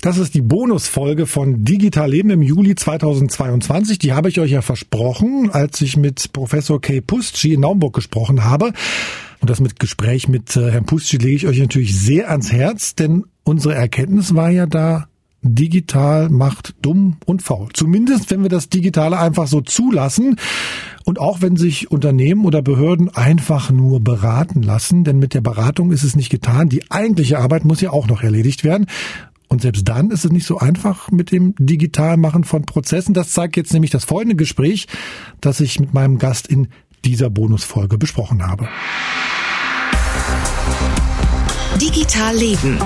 Das ist die Bonusfolge von Digital Leben im Juli 2022. Die habe ich euch ja versprochen, als ich mit Professor Kay Pusci in Naumburg gesprochen habe. Und das mit Gespräch mit äh, Herrn Pusci lege ich euch natürlich sehr ans Herz, denn unsere Erkenntnis war ja da, digital macht dumm und faul. Zumindest, wenn wir das Digitale einfach so zulassen und auch wenn sich Unternehmen oder Behörden einfach nur beraten lassen, denn mit der Beratung ist es nicht getan. Die eigentliche Arbeit muss ja auch noch erledigt werden. Und selbst dann ist es nicht so einfach mit dem Digitalmachen von Prozessen. Das zeigt jetzt nämlich das folgende Gespräch, das ich mit meinem Gast in dieser Bonusfolge besprochen habe. Digital Leben.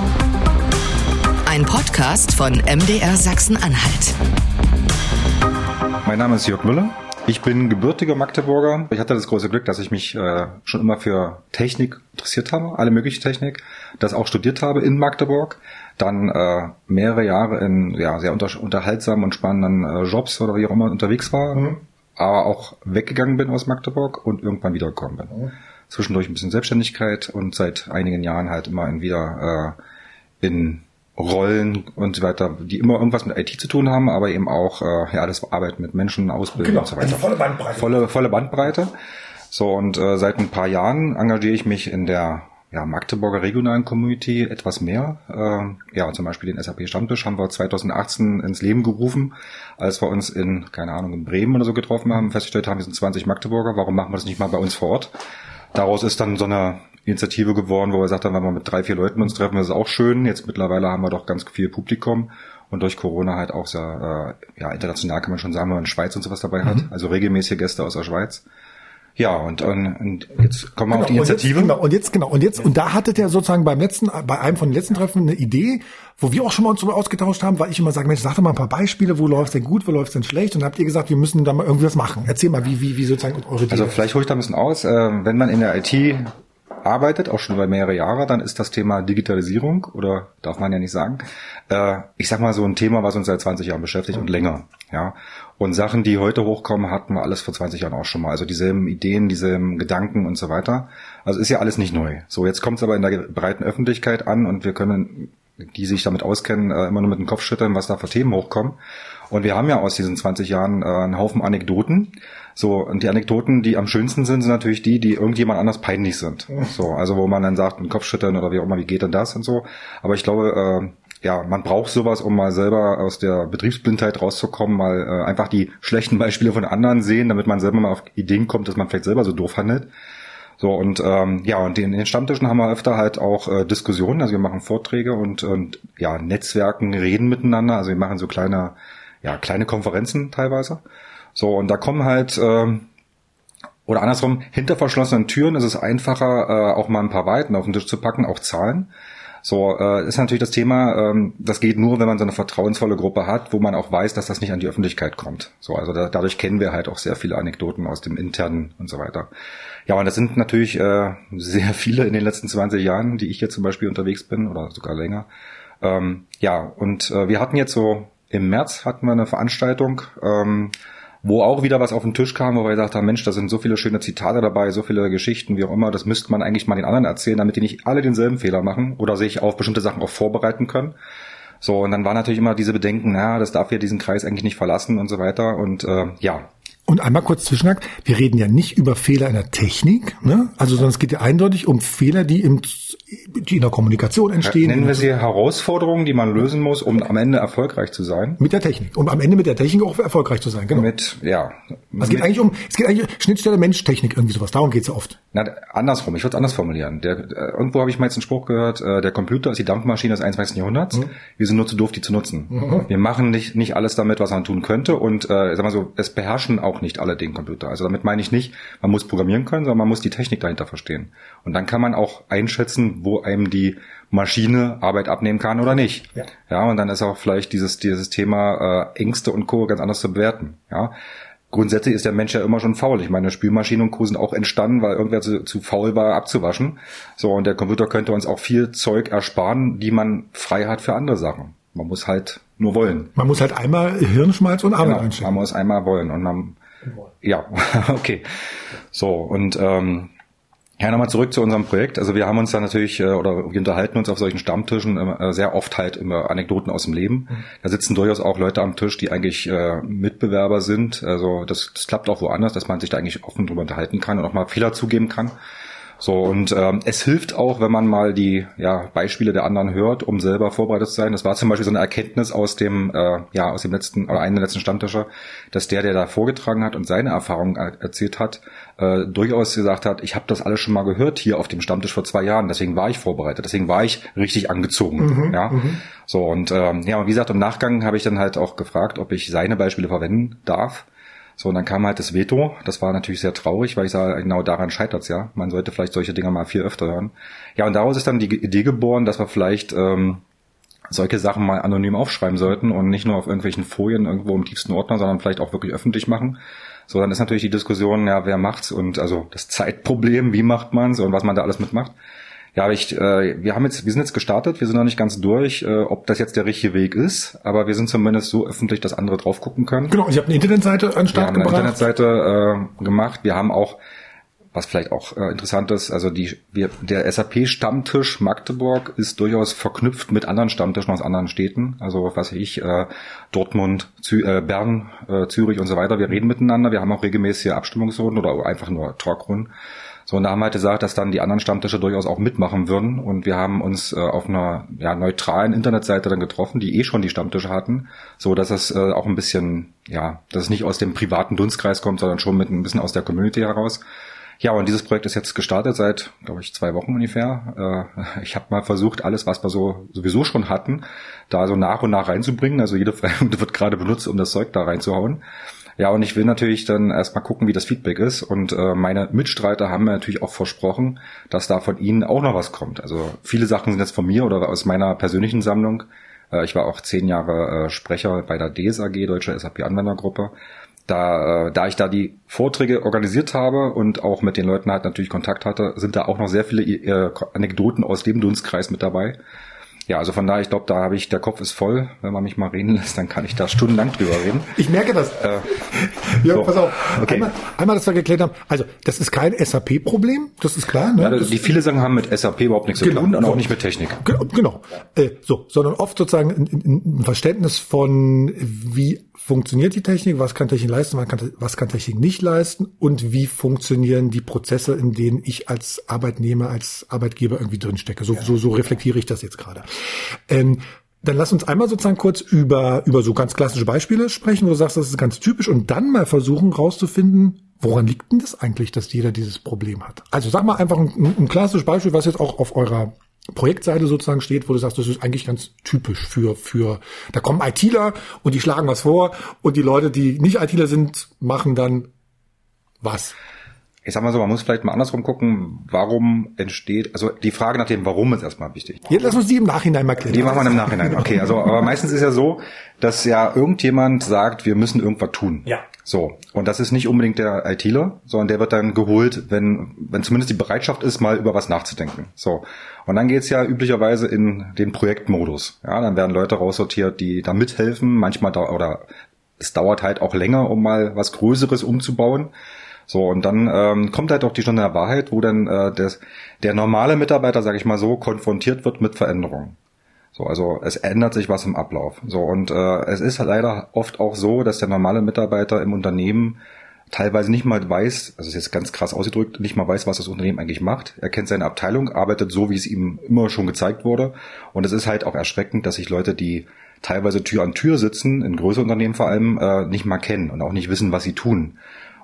Ein Podcast von MDR Sachsen-Anhalt. Mein Name ist Jörg Müller. Ich bin gebürtiger Magdeburger. Ich hatte das große Glück, dass ich mich äh, schon immer für Technik interessiert habe, alle mögliche Technik, das auch studiert habe in Magdeburg dann äh, mehrere Jahre in ja, sehr unter, unterhaltsamen und spannenden äh, Jobs oder wie auch immer unterwegs war, mhm. aber auch weggegangen bin aus Magdeburg und irgendwann wiedergekommen bin. Mhm. Zwischendurch ein bisschen Selbstständigkeit und seit einigen Jahren halt immer in wieder äh, in Rollen und so weiter, die immer irgendwas mit IT zu tun haben, aber eben auch äh, ja das Arbeiten mit Menschen, Ausbildung genau, und so weiter. Also volle Bandbreite. Volle, volle Bandbreite. So und äh, seit ein paar Jahren engagiere ich mich in der ja, Magdeburger regionalen Community etwas mehr. Äh, ja, zum Beispiel den SAP Stammtisch haben wir 2018 ins Leben gerufen, als wir uns in, keine Ahnung, in Bremen oder so getroffen haben, festgestellt haben, wir sind 20 Magdeburger, warum machen wir das nicht mal bei uns vor Ort? Daraus ist dann so eine Initiative geworden, wo wir gesagt haben, wenn wir mit drei, vier Leuten uns treffen, das ist auch schön. Jetzt mittlerweile haben wir doch ganz viel Publikum und durch Corona halt auch sehr, äh, ja, international kann man schon sagen, wenn man Schweiz und sowas dabei hat, mhm. also regelmäßige Gäste aus der Schweiz. Ja, und, und, und jetzt kommen wir genau, auf die Initiative. Und jetzt, genau, und jetzt, genau, und jetzt, und da hattet ihr sozusagen beim letzten, bei einem von den letzten Treffen eine Idee, wo wir auch schon mal uns so ausgetauscht haben, weil ich immer sage, Mensch, sag doch mal ein paar Beispiele, wo läuft's denn gut, wo läuft's denn schlecht? Und habt ihr gesagt, wir müssen da mal irgendwas machen. Erzähl mal, wie, wie, wie sozusagen eure Idee Also vielleicht hole ich da ein bisschen aus. Äh, wenn man in der IT arbeitet, auch schon über mehrere Jahre, dann ist das Thema Digitalisierung, oder darf man ja nicht sagen, äh, ich sag mal so ein Thema, was uns seit 20 Jahren beschäftigt und länger. Ja. Und Sachen, die heute hochkommen, hatten wir alles vor 20 Jahren auch schon mal. Also dieselben Ideen, dieselben Gedanken und so weiter. Also ist ja alles nicht neu. So, jetzt kommt es aber in der breiten Öffentlichkeit an und wir können, die sich damit auskennen, äh, immer nur mit dem Kopf schütteln, was da für Themen hochkommen. Und wir haben ja aus diesen 20 Jahren äh, einen Haufen Anekdoten. So, und die Anekdoten, die am schönsten sind, sind natürlich die, die irgendjemand anders peinlich sind. So, also wo man dann sagt, ein Kopfschütteln oder wie auch immer, wie geht denn das und so. Aber ich glaube, äh, ja, man braucht sowas, um mal selber aus der Betriebsblindheit rauszukommen, mal äh, einfach die schlechten Beispiele von anderen sehen, damit man selber mal auf Ideen kommt, dass man vielleicht selber so doof handelt. So und ähm, ja, und in den Stammtischen haben wir öfter halt auch äh, Diskussionen, also wir machen Vorträge und, und ja, Netzwerken reden miteinander, also wir machen so kleine, ja, kleine Konferenzen teilweise. So, und da kommen halt ähm, oder andersrum, hinter verschlossenen Türen ist es einfacher, äh, auch mal ein paar Weiten auf den Tisch zu packen, auch Zahlen. So, äh, ist natürlich das Thema, ähm, das geht nur, wenn man so eine vertrauensvolle Gruppe hat, wo man auch weiß, dass das nicht an die Öffentlichkeit kommt. So, also da, dadurch kennen wir halt auch sehr viele Anekdoten aus dem internen und so weiter. Ja, und das sind natürlich äh, sehr viele in den letzten 20 Jahren, die ich jetzt zum Beispiel unterwegs bin oder sogar länger. Ähm, ja, und äh, wir hatten jetzt so im März hatten wir eine Veranstaltung, ähm, wo auch wieder was auf den Tisch kam, wo wir gesagt haben, Mensch, da sind so viele schöne Zitate dabei, so viele Geschichten, wie auch immer, das müsste man eigentlich mal den anderen erzählen, damit die nicht alle denselben Fehler machen oder sich auf bestimmte Sachen auch vorbereiten können. So, und dann war natürlich immer diese Bedenken, na, das darf ja diesen Kreis eigentlich nicht verlassen und so weiter. Und äh, ja, und einmal kurz Zwischenhack, wir reden ja nicht über Fehler in der Technik, ne? Also sondern es geht ja eindeutig um Fehler, die im die in der Kommunikation entstehen. Nennen wir sie Herausforderungen, die man lösen muss, um am Ende erfolgreich zu sein. Mit der Technik. Um am Ende mit der Technik auch erfolgreich zu sein, genau. Mit, ja. Es geht eigentlich um, es geht eigentlich Schnittstelle Mensch-Technik, irgendwie sowas. Darum geht's ja oft. Na, andersrum, ich würde es anders formulieren. Der, äh, irgendwo habe ich mal jetzt einen Spruch gehört, äh, der Computer ist die Dampfmaschine des 21. Jahrhunderts. Mhm. Wir sind nur zu doof, die zu nutzen. Mhm. Wir machen nicht, nicht alles damit, was man tun könnte. Und äh, sag mal so, es beherrschen auch nicht alle den Computer. Also damit meine ich nicht, man muss programmieren können, sondern man muss die Technik dahinter verstehen. Und dann kann man auch einschätzen, wo einem die Maschine Arbeit abnehmen kann oder nicht. Ja, ja und dann ist auch vielleicht dieses, dieses Thema äh, Ängste und Co. ganz anders zu bewerten. Ja. Grundsätzlich ist der Mensch ja immer schon faul. Ich meine, Spülmaschinen und Co. sind auch entstanden, weil irgendwer zu, zu faul war, abzuwaschen. So, und der Computer könnte uns auch viel Zeug ersparen, die man frei hat für andere Sachen. Man muss halt nur wollen. Man muss halt einmal Hirnschmalz und Arbeit genau, einstellen. Man muss einmal wollen und man, ja, okay. So, und ähm, Ja, nochmal zurück zu unserem Projekt. Also wir haben uns da natürlich äh, oder wir unterhalten uns auf solchen Stammtischen äh, sehr oft halt immer Anekdoten aus dem Leben. Da sitzen durchaus auch Leute am Tisch, die eigentlich äh, Mitbewerber sind. Also das, das klappt auch woanders, dass man sich da eigentlich offen drüber unterhalten kann und auch mal Fehler zugeben kann. So, und ähm, es hilft auch, wenn man mal die ja, Beispiele der anderen hört, um selber vorbereitet zu sein. Das war zum Beispiel so eine Erkenntnis aus dem, äh, ja, aus dem letzten, oder einem der letzten Stammtische, dass der, der da vorgetragen hat und seine Erfahrungen er erzählt hat, äh, durchaus gesagt hat, ich habe das alles schon mal gehört hier auf dem Stammtisch vor zwei Jahren, deswegen war ich vorbereitet, deswegen war ich richtig angezogen. Mhm, ja. Mhm. So, und ähm, ja, und wie gesagt, im Nachgang habe ich dann halt auch gefragt, ob ich seine Beispiele verwenden darf. So, und dann kam halt das Veto. Das war natürlich sehr traurig, weil ich sage, genau daran scheitert's ja. Man sollte vielleicht solche Dinge mal viel öfter hören. Ja, und daraus ist dann die Idee geboren, dass wir vielleicht ähm, solche Sachen mal anonym aufschreiben sollten und nicht nur auf irgendwelchen Folien irgendwo im tiefsten Ordner, sondern vielleicht auch wirklich öffentlich machen. So, dann ist natürlich die Diskussion, ja, wer macht's und also das Zeitproblem, wie macht man's und was man da alles mitmacht. Ja, ich, äh, wir haben jetzt, wir sind jetzt gestartet, wir sind noch nicht ganz durch, äh, ob das jetzt der richtige Weg ist, aber wir sind zumindest so öffentlich, dass andere drauf gucken können. Genau, ich habe eine Internetseite an Start wir haben gebracht. Eine Internetseite äh, gemacht. Wir haben auch, was vielleicht auch äh, interessant ist, also die, wir, der SAP-Stammtisch Magdeburg ist durchaus verknüpft mit anderen Stammtischen aus anderen Städten. Also was weiß ich, äh, Dortmund, Zü äh, Bern, äh, Zürich und so weiter. Wir reden miteinander. Wir haben auch regelmäßige Abstimmungsrunden oder einfach nur Talkrunden. So, und da haben wir halt gesagt, dass dann die anderen Stammtische durchaus auch mitmachen würden. Und wir haben uns äh, auf einer ja, neutralen Internetseite dann getroffen, die eh schon die Stammtische hatten, so dass es äh, auch ein bisschen, ja, dass es nicht aus dem privaten Dunstkreis kommt, sondern schon mit ein bisschen aus der Community heraus. Ja, und dieses Projekt ist jetzt gestartet seit, glaube ich, zwei Wochen ungefähr. Äh, ich habe mal versucht, alles, was wir so sowieso schon hatten, da so nach und nach reinzubringen. Also jede Frage wird gerade benutzt, um das Zeug da reinzuhauen. Ja, und ich will natürlich dann erstmal gucken, wie das Feedback ist. Und äh, meine Mitstreiter haben mir natürlich auch versprochen, dass da von ihnen auch noch was kommt. Also viele Sachen sind jetzt von mir oder aus meiner persönlichen Sammlung. Äh, ich war auch zehn Jahre äh, Sprecher bei der DSAG, Deutsche SAP-Anwendergruppe. Da, äh, da ich da die Vorträge organisiert habe und auch mit den Leuten halt natürlich Kontakt hatte, sind da auch noch sehr viele äh, Anekdoten aus dem Dunstkreis mit dabei. Ja, also von daher, ich glaube, da habe ich, der Kopf ist voll. Wenn man mich mal reden lässt, dann kann ich da stundenlang drüber reden. Ich merke das. Äh, ja, so. pass auf. Okay. Einmal, einmal, dass wir geklärt haben, also das ist kein SAP-Problem, das ist klar. Ne? Ja, die viele Sachen haben mit SAP überhaupt nichts genau, zu tun und auch nicht mit Technik. Genau. Äh, so, sondern oft sozusagen ein, ein Verständnis von, wie funktioniert die Technik, was kann Technik leisten, was kann, was kann Technik nicht leisten und wie funktionieren die Prozesse, in denen ich als Arbeitnehmer, als Arbeitgeber irgendwie drinstecke. So, ja. so, so reflektiere ich das jetzt gerade. Ähm, dann lass uns einmal sozusagen kurz über, über so ganz klassische Beispiele sprechen, wo du sagst, das ist ganz typisch und dann mal versuchen rauszufinden, woran liegt denn das eigentlich, dass jeder dieses Problem hat? Also sag mal einfach ein, ein klassisches Beispiel, was jetzt auch auf eurer Projektseite sozusagen steht, wo du sagst, das ist eigentlich ganz typisch für, für, da kommen ITler und die schlagen was vor und die Leute, die nicht ITler sind, machen dann was ich sag mal so, man muss vielleicht mal andersrum gucken, warum entsteht, also die Frage nach dem Warum ist erstmal wichtig. Jetzt lass uns die im Nachhinein mal klären. Die machen wir im Nachhinein, okay. Also, aber meistens ist ja so, dass ja irgendjemand sagt, wir müssen irgendwas tun. Ja. So. Und das ist nicht unbedingt der ITler, sondern der wird dann geholt, wenn, wenn zumindest die Bereitschaft ist, mal über was nachzudenken. So. Und dann geht's ja üblicherweise in den Projektmodus. Ja, dann werden Leute raussortiert, die da mithelfen, manchmal da, oder es dauert halt auch länger, um mal was Größeres umzubauen. So, und dann ähm, kommt halt auch die Stunde der Wahrheit, wo dann äh, des, der normale Mitarbeiter, sage ich mal so, konfrontiert wird mit Veränderungen. So, also es ändert sich was im Ablauf. So, und äh, es ist halt leider oft auch so, dass der normale Mitarbeiter im Unternehmen teilweise nicht mal weiß, also ist jetzt ganz krass ausgedrückt, nicht mal weiß, was das Unternehmen eigentlich macht. Er kennt seine Abteilung, arbeitet so, wie es ihm immer schon gezeigt wurde. Und es ist halt auch erschreckend, dass sich Leute, die teilweise Tür an Tür sitzen, in größeren Unternehmen vor allem, äh, nicht mal kennen und auch nicht wissen, was sie tun.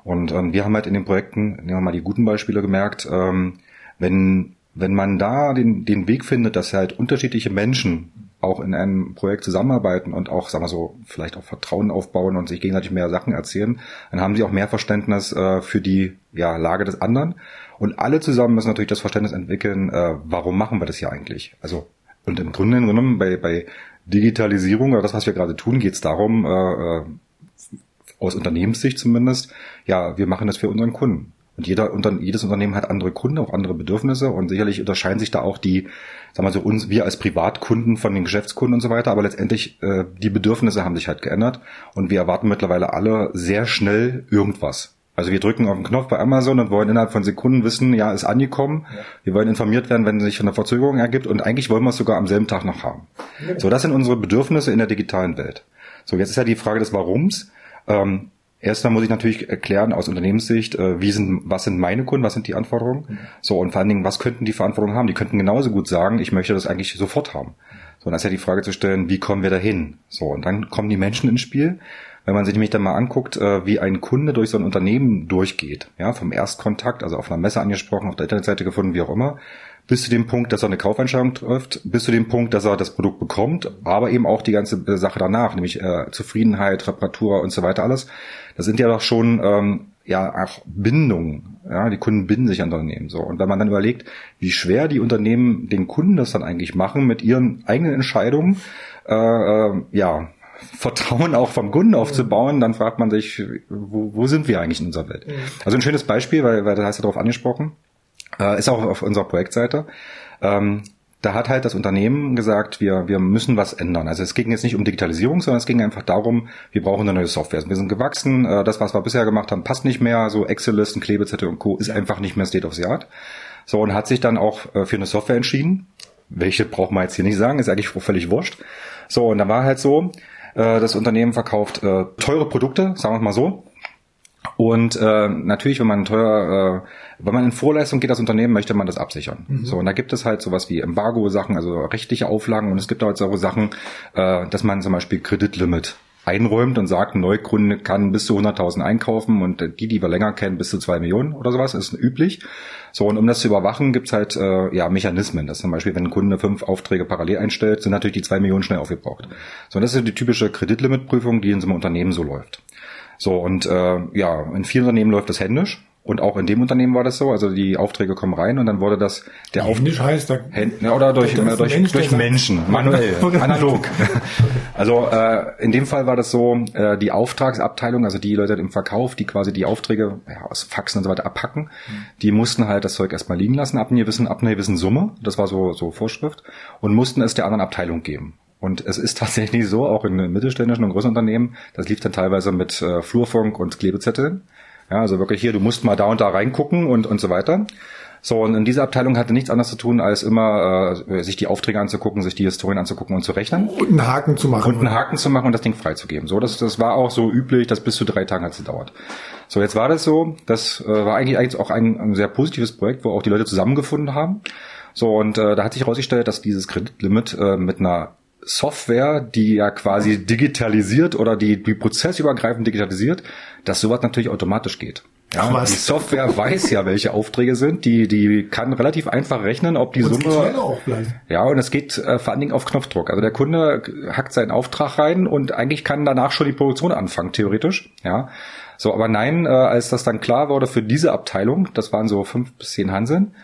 Und ähm, wir haben halt in den Projekten, nehmen wir mal die guten Beispiele gemerkt, ähm, wenn, wenn man da den, den Weg findet, dass halt unterschiedliche Menschen auch in einem Projekt zusammenarbeiten und auch, sagen wir so, vielleicht auch Vertrauen aufbauen und sich gegenseitig mehr Sachen erzählen, dann haben sie auch mehr Verständnis äh, für die ja, Lage des anderen. Und alle zusammen müssen natürlich das Verständnis entwickeln, äh, warum machen wir das hier eigentlich? Also, und im Grunde genommen bei, bei Digitalisierung oder das, was wir gerade tun, geht es darum, äh, äh aus Unternehmenssicht zumindest, ja, wir machen das für unseren Kunden. Und jeder, jedes Unternehmen hat andere Kunden, auch andere Bedürfnisse und sicherlich unterscheiden sich da auch die, sagen wir so, uns, wir als Privatkunden von den Geschäftskunden und so weiter, aber letztendlich äh, die Bedürfnisse haben sich halt geändert und wir erwarten mittlerweile alle sehr schnell irgendwas. Also wir drücken auf den Knopf bei Amazon und wollen innerhalb von Sekunden wissen, ja, ist angekommen. Ja. Wir wollen informiert werden, wenn sich eine Verzögerung ergibt und eigentlich wollen wir es sogar am selben Tag noch haben. Ja. So, das sind unsere Bedürfnisse in der digitalen Welt. So, jetzt ist ja die Frage des Warums. Ähm, Erstmal muss ich natürlich erklären aus Unternehmenssicht, äh, wie sind, was sind meine Kunden, was sind die Anforderungen? Mhm. So, und vor allen Dingen, was könnten die Verantwortung haben? Die könnten genauso gut sagen, ich möchte das eigentlich sofort haben. So, und dann ist ja die Frage zu stellen, wie kommen wir dahin? So, und dann kommen die Menschen ins Spiel. Wenn man sich nämlich dann mal anguckt, äh, wie ein Kunde durch so ein Unternehmen durchgeht, ja, vom Erstkontakt, also auf einer Messe angesprochen, auf der Internetseite gefunden, wie auch immer, bis zu dem Punkt, dass er eine Kaufentscheidung trifft, bis zu dem Punkt, dass er das Produkt bekommt, aber eben auch die ganze äh, Sache danach, nämlich äh, Zufriedenheit, Reparatur und so weiter alles. Das sind ja doch schon ähm, ja auch Bindungen. Ja, die Kunden binden sich an Unternehmen so. Und wenn man dann überlegt, wie schwer die Unternehmen den Kunden das dann eigentlich machen mit ihren eigenen Entscheidungen, äh, äh, ja, Vertrauen auch vom Kunden aufzubauen, dann fragt man sich, wo, wo sind wir eigentlich in unserer Welt? Also ein schönes Beispiel, weil, weil da hast du darauf angesprochen, äh, ist auch auf unserer Projektseite. Ähm, da hat halt das Unternehmen gesagt, wir, wir müssen was ändern. Also es ging jetzt nicht um Digitalisierung, sondern es ging einfach darum, wir brauchen eine neue Software. Wir sind gewachsen, äh, das, was wir bisher gemacht haben, passt nicht mehr. So Excel-Listen, Klebezettel und Co. ist einfach nicht mehr State of the Art. So, und hat sich dann auch äh, für eine Software entschieden. Welche braucht man jetzt hier nicht sagen, ist eigentlich völlig wurscht. So, und da war halt so, äh, das Unternehmen verkauft äh, teure Produkte, sagen wir mal so, und äh, natürlich, wenn man teuer, äh, wenn man in Vorleistung geht, das Unternehmen, möchte man das absichern. Mhm. So, und da gibt es halt sowas wie Embargo-Sachen, also rechtliche Auflagen und es gibt auch so Sachen, äh, dass man zum Beispiel Kreditlimit einräumt und sagt, ein Neukunde kann bis zu 100.000 einkaufen und die, die wir länger kennen, bis zu zwei Millionen oder sowas, ist üblich. So, und um das zu überwachen, gibt's halt äh, ja Mechanismen. Das zum Beispiel, wenn ein Kunde fünf Aufträge parallel einstellt, sind natürlich die zwei Millionen schnell aufgebraucht. So, und das ist die typische Kreditlimitprüfung, die in so einem Unternehmen so läuft. So, und äh, ja, in vielen Unternehmen läuft das händisch. Und auch in dem Unternehmen war das so. Also die Aufträge kommen rein und dann wurde das der Händisch heißt da Händ, oder durch durch, Mensch, durch Menschen manuell analog. also äh, in dem Fall war das so äh, die Auftragsabteilung, also die Leute im Verkauf, die quasi die Aufträge ja, aus Faxen und so weiter abpacken, mhm. die mussten halt das Zeug erstmal liegen lassen ab einer gewissen ab einer gewissen Summe. Das war so so Vorschrift und mussten es der anderen Abteilung geben. Und es ist tatsächlich so, auch in mittelständischen und großen Unternehmen, das lief dann teilweise mit äh, Flurfunk und Klebezetteln. Ja, also wirklich hier, du musst mal da und da reingucken und, und so weiter. So, und in dieser Abteilung hatte nichts anderes zu tun, als immer äh, sich die Aufträge anzugucken, sich die Historien anzugucken und zu rechnen. Und einen Haken zu machen. Und einen Haken zu machen und das Ding freizugeben. So, das, das war auch so üblich, dass bis zu drei Tagen hat es gedauert. So, jetzt war das so, das äh, war eigentlich, eigentlich auch ein, ein sehr positives Projekt, wo auch die Leute zusammengefunden haben. So, und äh, da hat sich herausgestellt, dass dieses Kreditlimit äh, mit einer Software, die ja quasi digitalisiert oder die, die prozessübergreifend digitalisiert, dass sowas natürlich automatisch geht. Ja, was? die Software weiß ja, welche Aufträge sind. Die, die kann relativ einfach rechnen, ob die und Summe. Ja, und es geht äh, vor allen Dingen auf Knopfdruck. Also der Kunde hackt seinen Auftrag rein und eigentlich kann danach schon die Produktion anfangen, theoretisch. Ja. So, aber nein, äh, als das dann klar wurde für diese Abteilung, das waren so fünf bis zehn Hanseln,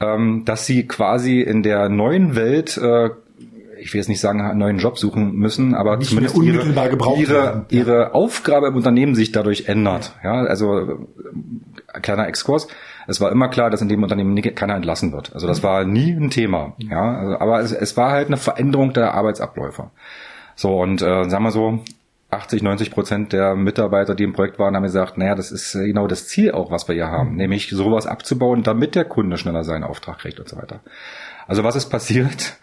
ähm, dass sie quasi in der neuen Welt äh, ich will jetzt nicht sagen, einen neuen Job suchen müssen, aber nicht zumindest ihre, ihre, ihre Aufgabe im Unternehmen sich dadurch ändert. Ja, also äh, kleiner Exkurs. Es war immer klar, dass in dem Unternehmen keiner entlassen wird. Also das mhm. war nie ein Thema. Ja, also, aber es, es war halt eine Veränderung der Arbeitsabläufe. So und äh, sagen wir so, 80, 90 Prozent der Mitarbeiter, die im Projekt waren, haben gesagt, naja, das ist genau das Ziel auch, was wir hier haben, mhm. nämlich sowas abzubauen, damit der Kunde schneller seinen Auftrag kriegt und so weiter. Also was ist passiert?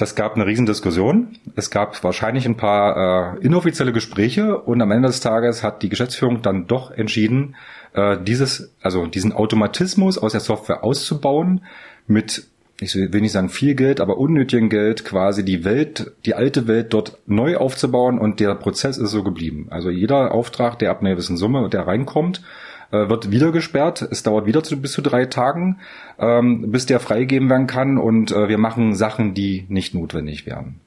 Das gab eine Riesendiskussion. Es gab wahrscheinlich ein paar äh, inoffizielle Gespräche und am Ende des Tages hat die Geschäftsführung dann doch entschieden, äh, dieses, also diesen Automatismus aus der Software auszubauen mit ich will nicht sagen viel Geld, aber unnötigem Geld quasi die Welt, die alte Welt dort neu aufzubauen und der Prozess ist so geblieben. Also jeder Auftrag, der ab einer gewissen Summe, der reinkommt, äh, wird wieder gesperrt. Es dauert wieder zu, bis zu drei Tagen, ähm, bis der freigegeben werden kann und äh, wir machen Sachen, die nicht notwendig wären.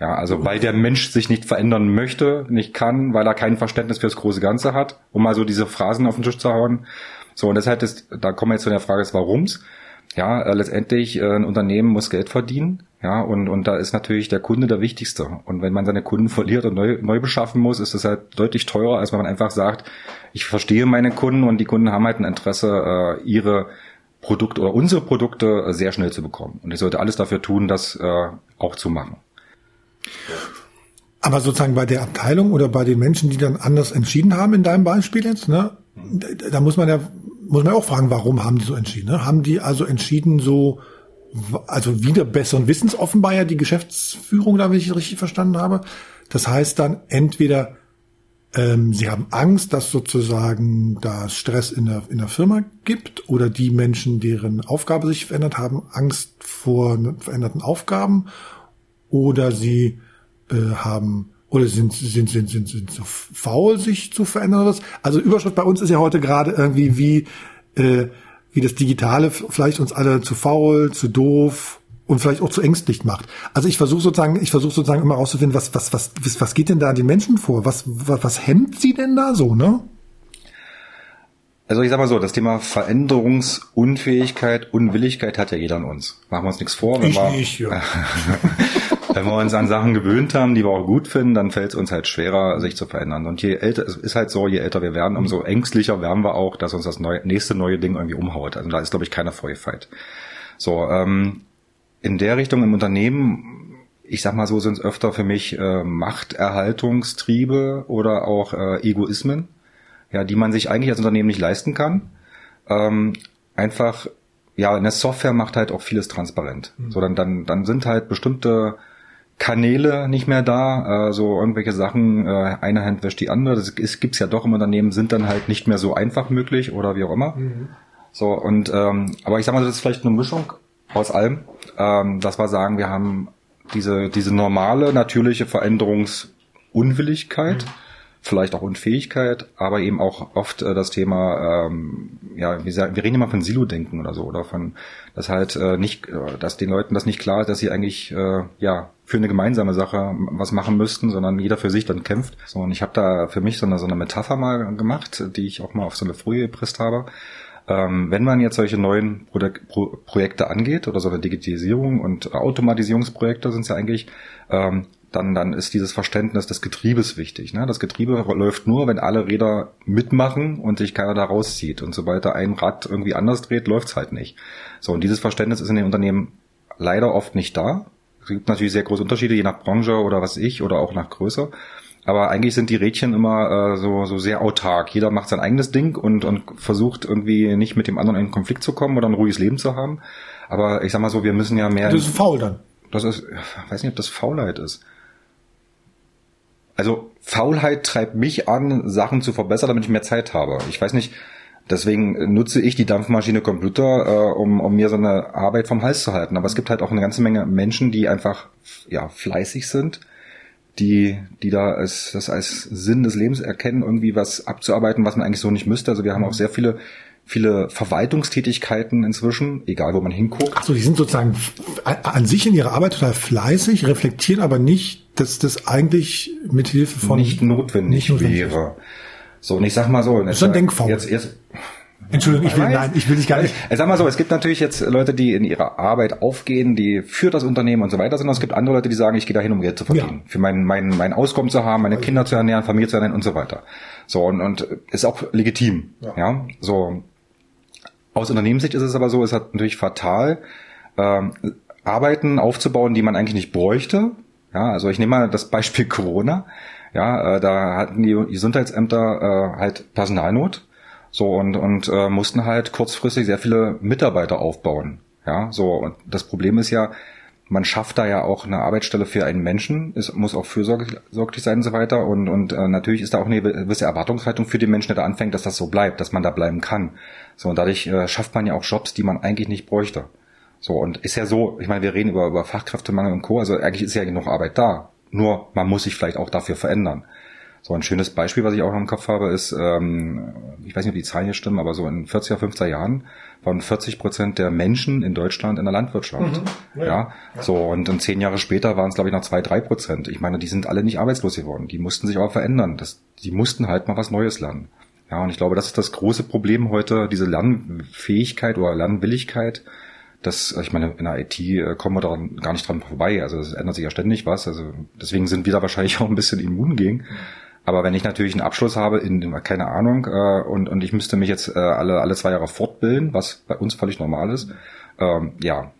Ja, also weil der Mensch sich nicht verändern möchte, nicht kann, weil er kein Verständnis für das große Ganze hat, um mal so diese Phrasen auf den Tisch zu hauen. So, und deshalb ist, da kommen wir jetzt zu der Frage des Warums. Ja, äh, letztendlich, äh, ein Unternehmen muss Geld verdienen. Ja, und, und da ist natürlich der Kunde der wichtigste. Und wenn man seine Kunden verliert und neu, neu beschaffen muss, ist das halt deutlich teurer, als wenn man einfach sagt, ich verstehe meine Kunden und die Kunden haben halt ein Interesse, äh, ihre Produkte oder unsere Produkte äh, sehr schnell zu bekommen. Und ich sollte alles dafür tun, das äh, auch zu machen. Aber sozusagen bei der Abteilung oder bei den Menschen, die dann anders entschieden haben in deinem Beispiel jetzt, ne, da muss man ja muss man auch fragen, warum haben die so entschieden? Ne? Haben die also entschieden, so also wieder besseren Wissens offenbar ja die Geschäftsführung, da wenn ich richtig verstanden habe. Das heißt dann entweder ähm, sie haben Angst, dass sozusagen da Stress in der, in der Firma gibt oder die Menschen, deren Aufgabe sich verändert haben, Angst vor veränderten Aufgaben oder sie äh, haben oder sind, sind, sind, sind, sind so faul, sich zu verändern. Also Überschrift bei uns ist ja heute gerade irgendwie wie, äh, wie das Digitale vielleicht uns alle zu faul, zu doof und vielleicht auch zu ängstlich macht. Also ich versuche sozusagen, ich versuche sozusagen immer rauszufinden, was, was, was, was geht denn da an den Menschen vor? Was, was, was hemmt sie denn da so, ne? Also ich sag mal so, das Thema Veränderungsunfähigkeit, Unwilligkeit hat ja jeder an uns. Machen wir uns nichts vor. Wenn ich wir, nicht, ja. wenn wir uns an Sachen gewöhnt haben, die wir auch gut finden, dann fällt es uns halt schwerer, sich zu verändern. Und je älter, es ist halt so, je älter wir werden, umso ängstlicher werden wir auch, dass uns das neue, nächste neue Ding irgendwie umhaut. Also da ist, glaube ich, keiner Vorgefeit. So, ähm, in der Richtung im Unternehmen, ich sag mal so, sind es öfter für mich äh, Machterhaltungstriebe oder auch äh, Egoismen, ja, die man sich eigentlich als Unternehmen nicht leisten kann. Ähm, einfach, ja, eine Software macht halt auch vieles transparent. Mhm. So, dann, dann, dann sind halt bestimmte Kanäle nicht mehr da, äh, so irgendwelche Sachen, äh, eine Hand wäscht die andere, das ist, gibt's ja doch im Unternehmen, sind dann halt nicht mehr so einfach möglich oder wie auch immer. Mhm. So, und ähm, aber ich sag mal, das ist vielleicht eine Mischung aus allem, ähm, dass wir sagen, wir haben diese, diese normale, natürliche Veränderungsunwilligkeit, mhm. vielleicht auch Unfähigkeit, aber eben auch oft äh, das Thema, ähm, ja, wir, sagen, wir reden immer von Silo-Denken oder so, oder von, dass halt äh, nicht, äh, dass den Leuten das nicht klar ist, dass sie eigentlich, äh, ja, für eine gemeinsame Sache was machen müssten, sondern jeder für sich dann kämpft. So, und ich habe da für mich so eine, so eine Metapher mal gemacht, die ich auch mal auf so eine Folie gepresst habe. Ähm, wenn man jetzt solche neuen Pro Pro Projekte angeht oder so eine Digitalisierung und Automatisierungsprojekte sind es ja eigentlich, ähm, dann, dann ist dieses Verständnis des Getriebes wichtig. Ne? Das Getriebe läuft nur, wenn alle Räder mitmachen und sich keiner da rauszieht. Und sobald da ein Rad irgendwie anders dreht, läuft's halt nicht. So, und dieses Verständnis ist in den Unternehmen leider oft nicht da. Es gibt natürlich sehr große Unterschiede, je nach Branche oder was ich oder auch nach Größe. Aber eigentlich sind die Rädchen immer äh, so, so sehr autark. Jeder macht sein eigenes Ding und, und versucht irgendwie nicht mit dem anderen in Konflikt zu kommen oder ein ruhiges Leben zu haben. Aber ich sag mal so, wir müssen ja mehr. Das ist faul dann. Das ist, ich weiß nicht, ob das Faulheit ist. Also Faulheit treibt mich an, Sachen zu verbessern, damit ich mehr Zeit habe. Ich weiß nicht, deswegen nutze ich die Dampfmaschine Computer, äh, um, um mir so eine Arbeit vom Hals zu halten. Aber es gibt halt auch eine ganze Menge Menschen, die einfach ja fleißig sind die, die da als, das als Sinn des Lebens erkennen, irgendwie was abzuarbeiten, was man eigentlich so nicht müsste. Also wir haben auch sehr viele viele Verwaltungstätigkeiten inzwischen, egal wo man hinguckt. Ach so, die sind sozusagen an sich in ihrer Arbeit total fleißig, reflektieren aber nicht, dass das eigentlich mit Hilfe von nicht notwendig, nicht notwendig wäre. So, und ich sag mal so, das ist ein Denkfaul. Jetzt, jetzt, Entschuldigung, ich will, nein, ich will dich gar nicht. Ich sag mal so, es gibt natürlich jetzt Leute, die in ihrer Arbeit aufgehen, die für das Unternehmen und so weiter sind. Und es gibt andere Leute, die sagen, ich gehe dahin, um Geld zu verdienen. Ja. Für mein, mein, mein Auskommen zu haben, meine Kinder zu ernähren, Familie zu ernähren und so weiter. So, und, und ist auch legitim. Ja. ja. So. Aus Unternehmenssicht ist es aber so, es hat natürlich fatal, ähm, Arbeiten aufzubauen, die man eigentlich nicht bräuchte. Ja, also ich nehme mal das Beispiel Corona. Ja, äh, da hatten die Gesundheitsämter äh, halt Personalnot so und und äh, mussten halt kurzfristig sehr viele Mitarbeiter aufbauen. Ja, so und das Problem ist ja, man schafft da ja auch eine Arbeitsstelle für einen Menschen, es muss auch fürsorglich sein und so weiter. Und, und äh, natürlich ist da auch eine gewisse Erwartungshaltung für den Menschen, der da anfängt, dass das so bleibt, dass man da bleiben kann. So, und dadurch äh, schafft man ja auch Jobs, die man eigentlich nicht bräuchte. So, und ist ja so, ich meine, wir reden über, über Fachkräftemangel und Co., also eigentlich ist ja genug Arbeit da. Nur man muss sich vielleicht auch dafür verändern. So ein schönes Beispiel, was ich auch noch im Kopf habe, ist, ähm, ich weiß nicht, ob die Zahlen hier stimmen, aber so in 40er, 50er Jahren waren 40 Prozent der Menschen in Deutschland in der Landwirtschaft. Mhm. Ja. ja. so und dann zehn Jahre später waren es glaube ich noch zwei, drei Prozent. Ich meine, die sind alle nicht arbeitslos geworden. Die mussten sich aber verändern. Das, die mussten halt mal was Neues lernen. Ja, und ich glaube, das ist das große Problem heute, diese Lernfähigkeit oder Lernwilligkeit. Das, ich meine, in der IT äh, kommen wir da gar nicht dran vorbei. Also es ändert sich ja ständig was. Also deswegen sind wir da wahrscheinlich auch ein bisschen immun gegen. Aber wenn ich natürlich einen Abschluss habe in, keine Ahnung, äh, und, und ich müsste mich jetzt äh, alle, alle zwei Jahre fortbilden, was bei uns völlig normal ist, ähm, ja,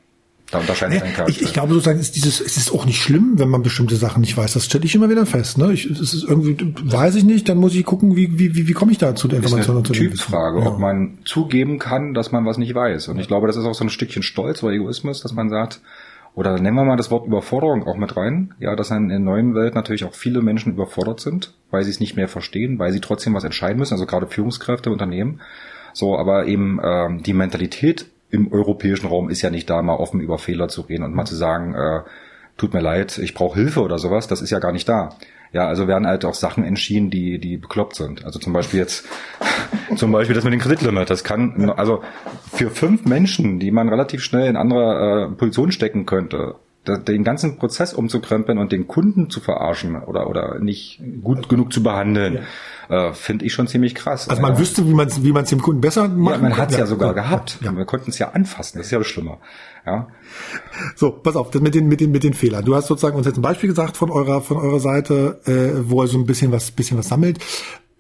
Da unterscheidet ja, ein Charakter. Ich, ich glaube sozusagen, ist dieses, es ist auch nicht schlimm, wenn man bestimmte Sachen nicht weiß. Das stelle ich immer wieder fest. Ne? Ich, es ist irgendwie, weiß ich nicht, dann muss ich gucken, wie, wie, wie, wie komme ich da zu der Information. Das ist eine Typfrage, ja. ob man zugeben kann, dass man was nicht weiß. Und ich glaube, das ist auch so ein Stückchen Stolz oder Egoismus, dass man sagt, oder nehmen wir mal das Wort Überforderung auch mit rein, ja, dass in der neuen Welt natürlich auch viele Menschen überfordert sind, weil sie es nicht mehr verstehen, weil sie trotzdem was entscheiden müssen, also gerade Führungskräfte, Unternehmen. So, aber eben ähm, die Mentalität im europäischen Raum ist ja nicht da, mal offen über Fehler zu reden und mal zu sagen, äh, tut mir leid, ich brauche Hilfe oder sowas, das ist ja gar nicht da. Ja, also werden halt auch Sachen entschieden, die, die bekloppt sind. Also zum Beispiel jetzt, zum Beispiel das mit dem Kreditlimit. Das kann, also für fünf Menschen, die man relativ schnell in andere äh, Position stecken könnte, den ganzen Prozess umzukrempeln und den Kunden zu verarschen oder, oder nicht gut genug zu behandeln, ja. äh, finde ich schon ziemlich krass. Also man ja. wüsste, wie man es wie man's dem Kunden besser macht. Ja, man hat es ja, ja, sogar gehabt. Wir konnten es ja anfassen. Das ist ja das Schlimme. Ja. So, pass auf, das mit den, mit den, mit den Fehlern. Du hast sozusagen uns jetzt ein Beispiel gesagt von eurer, von eurer Seite, äh, wo er so ein bisschen was, bisschen was sammelt.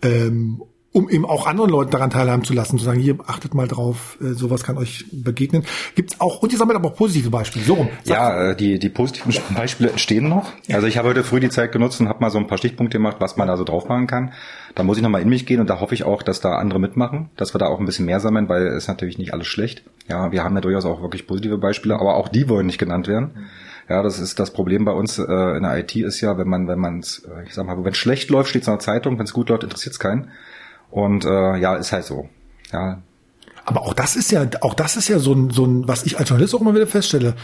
Ähm, um eben auch anderen Leuten daran teilhaben zu lassen, zu sagen, hier achtet mal drauf, äh, sowas kann euch begegnen. Gibt's auch, und ihr sammelt aber auch positive Beispiele. So rum. Ja, äh, die, die positiven Beispiele entstehen noch. Also ich habe heute früh die Zeit genutzt und habe mal so ein paar Stichpunkte gemacht, was man da so drauf machen kann. Da muss ich nochmal in mich gehen und da hoffe ich auch, dass da andere mitmachen, dass wir da auch ein bisschen mehr sammeln, weil es natürlich nicht alles schlecht. Ja, wir haben ja durchaus auch wirklich positive Beispiele, aber auch die wollen nicht genannt werden. Ja, das ist das Problem bei uns äh, in der IT ist ja, wenn man, wenn man äh, ich sag mal, wenn es schlecht läuft, steht es in der Zeitung, wenn es gut läuft, interessiert es keinen. Und äh, ja, ist halt so. Ja. Aber auch das ist ja, auch das ist ja so ein, so ein, was ich als Journalist auch immer wieder feststelle.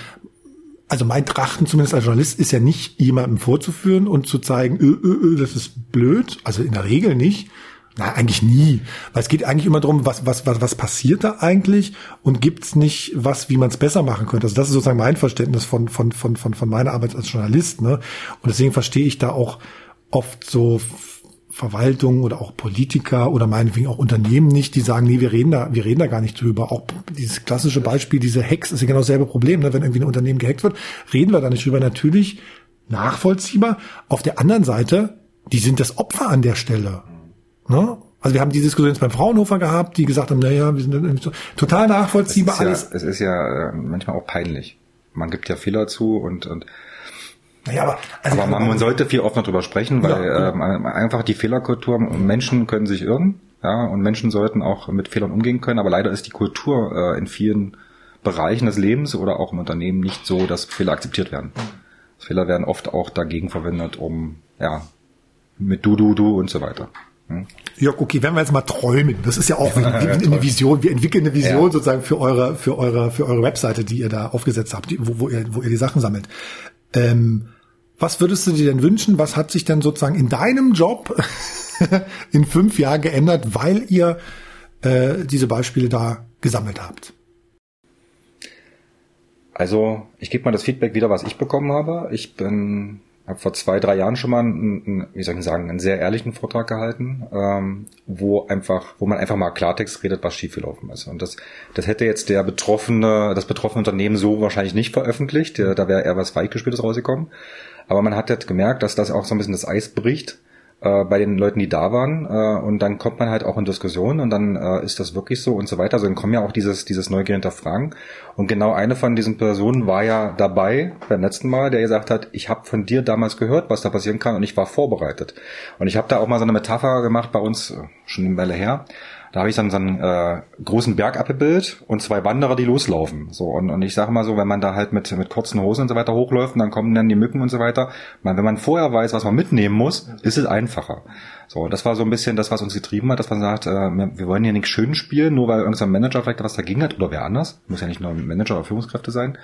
Also mein Trachten zumindest als Journalist ist ja nicht jemandem vorzuführen und zu zeigen, ö, ö, ö, das ist blöd. Also in der Regel nicht. Na, eigentlich nie. Weil es geht eigentlich immer darum, was, was, was, was passiert da eigentlich und gibt's nicht was, wie man es besser machen könnte. Also das ist sozusagen mein Verständnis von, von, von, von, von meiner Arbeit als Journalist. Ne? Und deswegen verstehe ich da auch oft so Verwaltung oder auch Politiker oder meinetwegen auch Unternehmen nicht, die sagen, nee, wir reden da, wir reden da gar nicht drüber. Auch dieses klassische Beispiel, diese Hacks ist ja genau dasselbe Problem, ne? wenn irgendwie ein Unternehmen gehackt wird, reden wir da nicht drüber. Natürlich nachvollziehbar. Auf der anderen Seite, die sind das Opfer an der Stelle. Ne? Also wir haben die Diskussion jetzt beim Fraunhofer gehabt, die gesagt haben, naja, wir sind so, total nachvollziehbar es alles. Ja, es ist ja manchmal auch peinlich. Man gibt ja Fehler zu und, und naja, aber, also aber man, man, sollte viel offener drüber sprechen, weil ja, äh, einfach die Fehlerkultur, Menschen können sich irren, ja, und Menschen sollten auch mit Fehlern umgehen können, aber leider ist die Kultur äh, in vielen Bereichen des Lebens oder auch im Unternehmen nicht so, dass Fehler akzeptiert werden. Fehler werden oft auch dagegen verwendet, um, ja, mit du, du, du und so weiter. Hm? Ja, okay, wenn wir jetzt mal träumen, das ist ja auch eine, eine Vision, wir entwickeln eine Vision ja. sozusagen für eure, für eure, für eure Webseite, die ihr da aufgesetzt habt, wo, wo ihr, wo ihr die Sachen sammelt. Ähm, was würdest du dir denn wünschen? Was hat sich denn sozusagen in deinem Job in fünf Jahren geändert, weil ihr äh, diese Beispiele da gesammelt habt? Also ich gebe mal das Feedback wieder, was ich bekommen habe. Ich bin habe vor zwei, drei Jahren schon mal einen, wie soll ich sagen, einen sehr ehrlichen Vortrag gehalten, ähm, wo einfach, wo man einfach mal Klartext redet, was schiefgelaufen ist. Und das, das hätte jetzt der betroffene, das betroffene Unternehmen so wahrscheinlich nicht veröffentlicht. Da wäre eher was Weichgespieltes rausgekommen. Aber man hat jetzt gemerkt, dass das auch so ein bisschen das Eis bricht äh, bei den Leuten, die da waren. Äh, und dann kommt man halt auch in Diskussionen und dann äh, ist das wirklich so und so weiter. Also dann kommen ja auch dieses, dieses Neugier hinterfragen. Und genau eine von diesen Personen war ja dabei beim letzten Mal, der gesagt hat, ich habe von dir damals gehört, was da passieren kann und ich war vorbereitet. Und ich habe da auch mal so eine Metapher gemacht bei uns, äh, schon eine Weile her. Da habe ich dann so einen äh, großen Berg abgebildet und zwei Wanderer, die loslaufen. So und, und ich sage mal so, wenn man da halt mit mit kurzen Hosen und so weiter hochläuft, dann kommen dann die Mücken und so weiter. Man, wenn man vorher weiß, was man mitnehmen muss, ist es einfacher. So, das war so ein bisschen das, was uns getrieben hat, dass man sagt, äh, wir wollen hier nicht schön spielen, nur weil irgendein Manager vielleicht was dagegen hat oder wer anders. Muss ja nicht nur Manager oder Führungskräfte sein.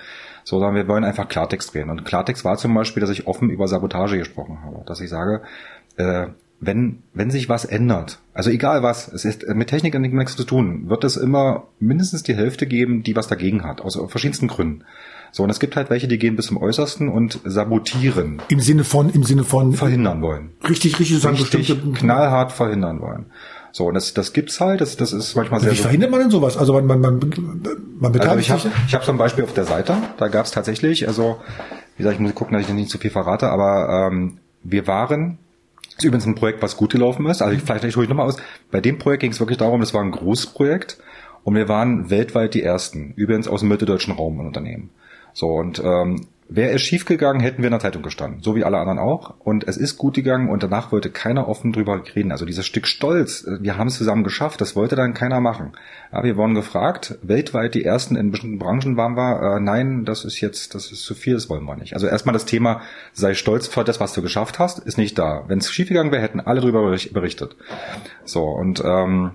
So, sondern wir wollen einfach Klartext reden. Und Klartext war zum Beispiel, dass ich offen über Sabotage gesprochen habe. Dass ich sage, äh, wenn, wenn sich was ändert, also egal was, es ist mit Technik nichts zu tun, wird es immer mindestens die Hälfte geben, die was dagegen hat, aus verschiedensten Gründen. So, und es gibt halt welche, die gehen bis zum Äußersten und sabotieren. Im Sinne von, im Sinne von. Verhindern wollen. Richtig, richtig, sagen richtig knallhart verhindern wollen. So, und das, das gibt's halt, das, das ist manchmal sehr. Wie verhindert man denn sowas? Also man, man, man, man beteiligt also ich habe ich hab so ein Beispiel auf der Seite, da gab's tatsächlich, also, wie gesagt, ich muss gucken, dass ich nicht zu viel verrate, aber ähm, wir waren ist übrigens ein Projekt, was gut gelaufen ist. Also vielleicht ich hole ich nochmal aus. Bei dem Projekt ging es wirklich darum, das war ein Großprojekt und wir waren weltweit die Ersten. Übrigens aus dem mitteldeutschen Raum ein Unternehmen. So, und ähm, Wäre es schiefgegangen, hätten wir in der Zeitung gestanden, so wie alle anderen auch. Und es ist gut gegangen und danach wollte keiner offen drüber reden. Also dieses Stück Stolz, äh, wir haben es zusammen geschafft, das wollte dann keiner machen. Ja, wir wurden gefragt, weltweit die ersten in bestimmten Branchen waren wir, äh, nein, das ist jetzt, das ist zu viel, das wollen wir nicht. Also erstmal das Thema, sei stolz für das, was du geschafft hast, ist nicht da. Wenn es schiefgegangen wäre, hätten alle drüber berichtet. So, und ähm,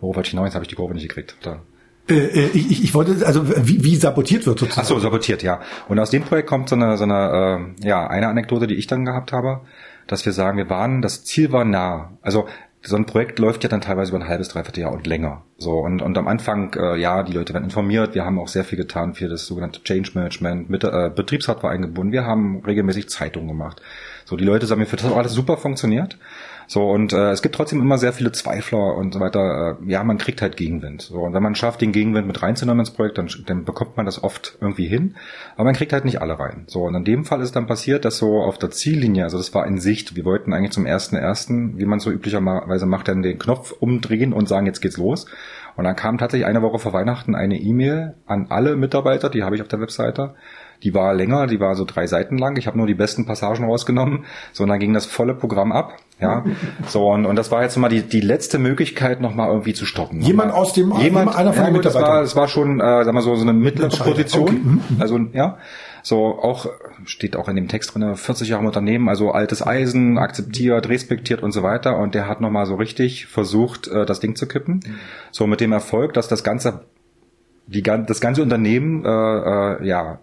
worauf wollte ich hinaus? Jetzt habe ich die Kurve nicht gekriegt. Da. Äh, äh, ich, ich wollte, also wie, wie sabotiert wird sozusagen. Ach so, sabotiert, ja. Und aus dem Projekt kommt so eine, so eine, äh, ja, eine Anekdote, die ich dann gehabt habe, dass wir sagen, wir waren, das Ziel war nah. Also so ein Projekt läuft ja dann teilweise über ein halbes, dreiviertel Jahr und länger. So und, und am Anfang, äh, ja, die Leute werden informiert. Wir haben auch sehr viel getan für das sogenannte Change Management. Mit, äh, Betriebsrat war eingebunden. Wir haben regelmäßig Zeitungen gemacht. So die Leute sagen mir, das hat alles super funktioniert. So, und äh, es gibt trotzdem immer sehr viele Zweifler und so weiter. Äh, ja, man kriegt halt Gegenwind. So, und wenn man schafft, den Gegenwind mit reinzunehmen ins Projekt, dann, dann bekommt man das oft irgendwie hin. Aber man kriegt halt nicht alle rein. So, und in dem Fall ist dann passiert, dass so auf der Ziellinie, also das war in Sicht, wir wollten eigentlich zum ersten ersten, wie man so üblicherweise macht, dann den Knopf umdrehen und sagen, jetzt geht's los. Und dann kam tatsächlich eine Woche vor Weihnachten eine E-Mail an alle Mitarbeiter, die habe ich auf der Webseite, die war länger, die war so drei Seiten lang. Ich habe nur die besten Passagen rausgenommen. So, und dann ging das volle Programm ab. Ja, so und, und das war jetzt mal die, die letzte Möglichkeit, noch mal irgendwie zu stoppen. Jemand aus dem, jemand, einer von ja, den Mitarbeitern. Das war, das war schon, äh, sag mal so, so eine mittlere Position. Okay. Mhm, mhm. Also ja, so auch steht auch in dem Text drin, 40 Jahre im Unternehmen, also altes Eisen, akzeptiert, respektiert und so weiter. Und der hat noch mal so richtig versucht, äh, das Ding zu kippen. So mit dem Erfolg, dass das ganze die, das ganze Unternehmen äh, äh, ja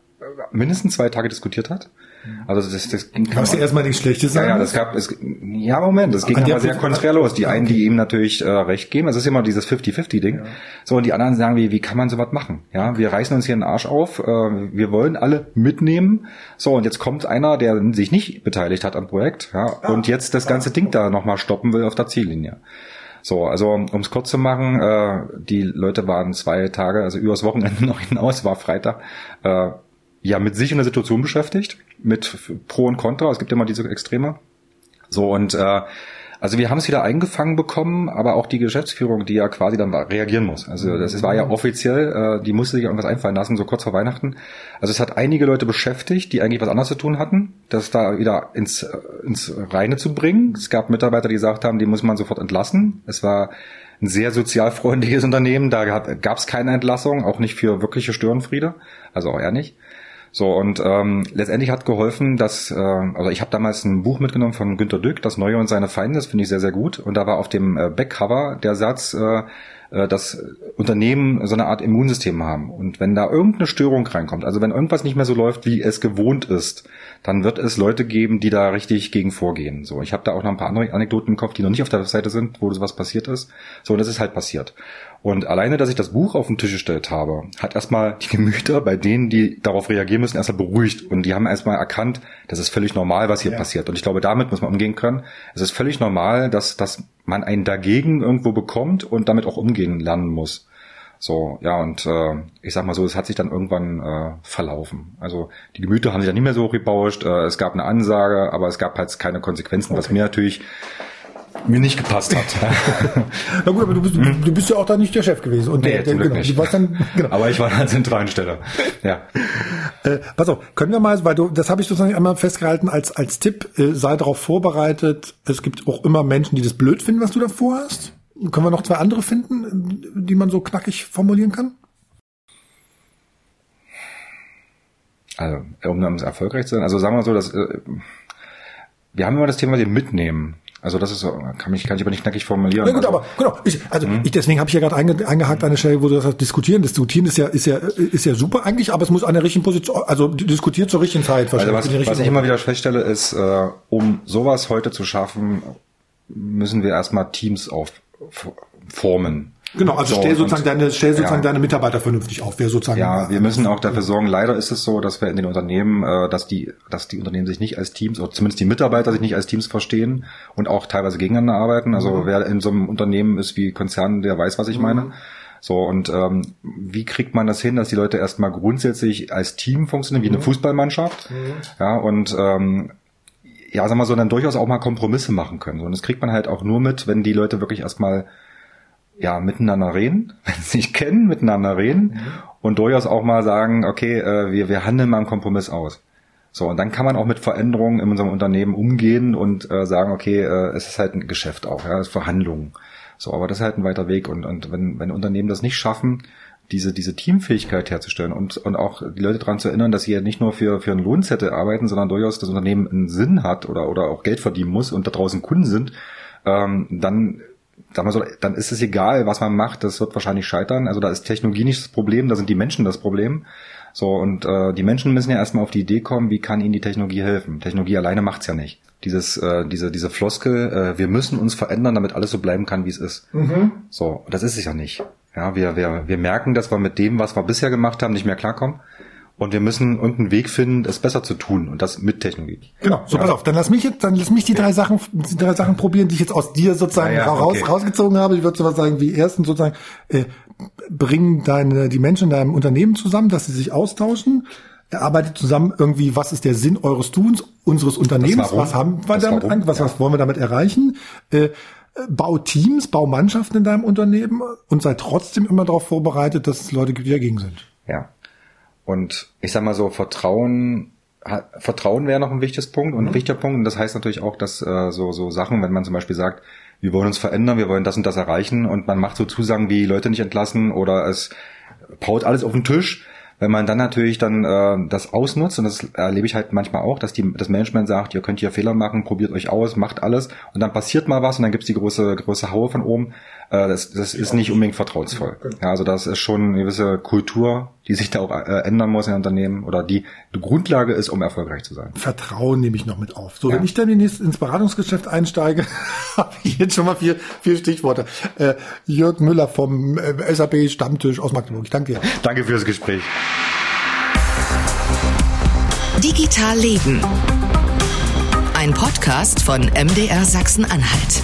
mindestens zwei Tage diskutiert hat. Also das, das ging Was ja erstmal nicht schlechte sein. Ja, ja, das gab es ja Moment, das ging aber sehr konträr los. Die einen, die ihm natürlich äh, recht geben, das ist immer dieses 50-50 Ding. Ja. So und die anderen sagen, wie wie kann man sowas machen? Ja, wir reißen uns hier den Arsch auf, äh, wir wollen alle mitnehmen. So und jetzt kommt einer, der sich nicht beteiligt hat am Projekt, ja, ja. und jetzt das ganze Ding da nochmal stoppen will auf der Ziellinie. So, also um es kurz zu machen, äh, die Leute waren zwei Tage, also übers Wochenende noch hinaus, war Freitag, äh, ja mit sich in der Situation beschäftigt, mit Pro und Contra. Es gibt immer diese Extreme. So und äh, also wir haben es wieder eingefangen bekommen, aber auch die Geschäftsführung, die ja quasi dann reagieren muss. Also das war ja mhm. offiziell, äh, die musste sich irgendwas einfallen lassen, so kurz vor Weihnachten. Also es hat einige Leute beschäftigt, die eigentlich was anderes zu tun hatten, das da wieder ins, äh, ins Reine zu bringen. Es gab Mitarbeiter, die gesagt haben, die muss man sofort entlassen. Es war ein sehr sozialfreundliches Unternehmen, da gab es keine Entlassung, auch nicht für wirkliche Störenfriede, also auch er nicht. So, und ähm, letztendlich hat geholfen, dass, äh, also ich habe damals ein Buch mitgenommen von Günter Dück, Das Neue und seine Feinde, das finde ich sehr, sehr gut. Und da war auf dem äh, Backcover der Satz, äh, äh, dass Unternehmen so eine Art Immunsystem haben. Und wenn da irgendeine Störung reinkommt, also wenn irgendwas nicht mehr so läuft, wie es gewohnt ist, dann wird es Leute geben, die da richtig gegen vorgehen. So, ich habe da auch noch ein paar andere Anekdoten im Kopf, die noch nicht auf der Webseite sind, wo sowas passiert ist. So, und das ist halt passiert. Und alleine, dass ich das Buch auf den Tisch gestellt habe, hat erstmal die Gemüter bei denen, die darauf reagieren müssen, erstmal beruhigt. Und die haben erstmal erkannt, das ist völlig normal, was hier ja. passiert. Und ich glaube, damit muss man umgehen können. Es ist völlig normal, dass, dass man einen dagegen irgendwo bekommt und damit auch umgehen lernen muss. So, ja, und äh, ich sag mal so, es hat sich dann irgendwann äh, verlaufen. Also die Gemüter haben sich dann nicht mehr so gebauscht, äh, es gab eine Ansage, aber es gab halt keine Konsequenzen, okay. was mir natürlich mir nicht gepasst hat. Na gut, aber du bist, du bist ja auch da nicht der Chef gewesen. Und nee, der, der, genau, nicht. Du warst dann, genau. Aber ich war an zentralen Stelle. Ja. Äh, pass auf, können wir mal, weil du, das habe ich sozusagen einmal festgehalten als, als Tipp, äh, sei darauf vorbereitet. Es gibt auch immer Menschen, die das blöd finden, was du davor hast. Können wir noch zwei andere finden, die man so knackig formulieren kann? Also, um dann erfolgreich zu sein, also sagen wir so, dass äh, wir haben immer das Thema den mitnehmen. Also das ist kann ich, kann ich aber nicht knackig formulieren. Ja gut, also, aber genau. Ich, also mhm. ich, deswegen habe ich ja gerade einge, eingehakt an der Stelle, wo du das sagst, diskutieren. Diskutieren ist ja, ist ja, ist ja super eigentlich, aber es muss an der richtigen Position, also diskutiert zur richtigen Zeit Also was, was ich immer wieder feststelle, ist, äh, um sowas heute zu schaffen, müssen wir erstmal Teams aufformen. Genau, also so, stell sozusagen deine, stell sozusagen ja. deine Mitarbeiter vernünftig auf. Wer sozusagen ja, wir müssen auch dafür sorgen. Leider ist es so, dass wir in den Unternehmen, äh, dass die, dass die Unternehmen sich nicht als Teams oder zumindest die Mitarbeiter sich nicht als Teams verstehen und auch teilweise gegeneinander arbeiten. Also mhm. wer in so einem Unternehmen ist wie Konzern, der weiß, was ich mhm. meine. So, und ähm, wie kriegt man das hin, dass die Leute erstmal grundsätzlich als Team funktionieren, wie eine mhm. Fußballmannschaft? Mhm. Ja, und ähm, ja, sagen wir so, dann durchaus auch mal Kompromisse machen können. Und das kriegt man halt auch nur mit, wenn die Leute wirklich erstmal ja miteinander reden, wenn sie sich kennen, miteinander reden mhm. und durchaus auch mal sagen, okay, äh, wir, wir handeln mal einen Kompromiss aus. So, und dann kann man auch mit Veränderungen in unserem Unternehmen umgehen und äh, sagen, okay, äh, es ist halt ein Geschäft auch, ja, es ist Verhandlungen. So, aber das ist halt ein weiter Weg. Und, und wenn, wenn Unternehmen das nicht schaffen, diese, diese Teamfähigkeit herzustellen und, und auch die Leute daran zu erinnern, dass sie ja nicht nur für, für einen Lohnzettel arbeiten, sondern durchaus das Unternehmen einen Sinn hat oder, oder auch Geld verdienen muss und da draußen Kunden sind, ähm, dann so, dann ist es egal, was man macht, das wird wahrscheinlich scheitern. Also da ist Technologie nicht das Problem, da sind die Menschen das Problem. So, und äh, die Menschen müssen ja erstmal auf die Idee kommen, wie kann ihnen die Technologie helfen. Technologie alleine macht's ja nicht. Dieses, äh, diese, diese Floskel, äh, wir müssen uns verändern, damit alles so bleiben kann, wie es ist. Mhm. So, das ist es ja nicht. Ja, wir, wir, wir merken, dass wir mit dem, was wir bisher gemacht haben, nicht mehr klarkommen. Und wir müssen irgendeinen Weg finden, es besser zu tun und das mit Technologie. Genau. So, ja. pass auf. Dann lass mich jetzt, dann lass mich die drei Sachen, die drei Sachen probieren, die ich jetzt aus dir sozusagen ja, ja, raus, okay. rausgezogen habe. Ich würde sowas sagen wie erstens sozusagen, äh, bringen deine, die Menschen in deinem Unternehmen zusammen, dass sie sich austauschen. Erarbeitet zusammen irgendwie, was ist der Sinn eures Tuns, unseres Unternehmens, was haben wir das damit, an, was, was wollen wir damit erreichen? Äh, bau Teams, bau Mannschaften in deinem Unternehmen und sei trotzdem immer darauf vorbereitet, dass es Leute gibt, die dagegen sind. Ja. Und ich sag mal so, Vertrauen, Vertrauen wäre noch ein wichtiges Punkt und ein mhm. wichtiger Punkt. Und das heißt natürlich auch, dass äh, so, so Sachen, wenn man zum Beispiel sagt, wir wollen uns verändern, wir wollen das und das erreichen und man macht so Zusagen wie Leute nicht entlassen oder es baut alles auf den Tisch, wenn man dann natürlich dann äh, das ausnutzt, und das erlebe ich halt manchmal auch, dass die, das Management sagt, ihr könnt hier Fehler machen, probiert euch aus, macht alles und dann passiert mal was und dann gibt's die große, große Haue von oben. Äh, das, das ist nicht unbedingt vertrauensvoll. Ja, also das ist schon eine gewisse Kultur, die sich da auch äh, ändern muss in Unternehmen oder die die Grundlage ist, um erfolgreich zu sein. Vertrauen nehme ich noch mit auf. So, ja. wenn ich dann ins Beratungsgeschäft einsteige, habe ich jetzt schon mal vier, vier Stichworte. Äh, Jörg Müller vom äh, SAP Stammtisch aus Magdeburg. Ich danke dir. Danke fürs Gespräch. Digital Leben. Ein Podcast von MDR Sachsen-Anhalt.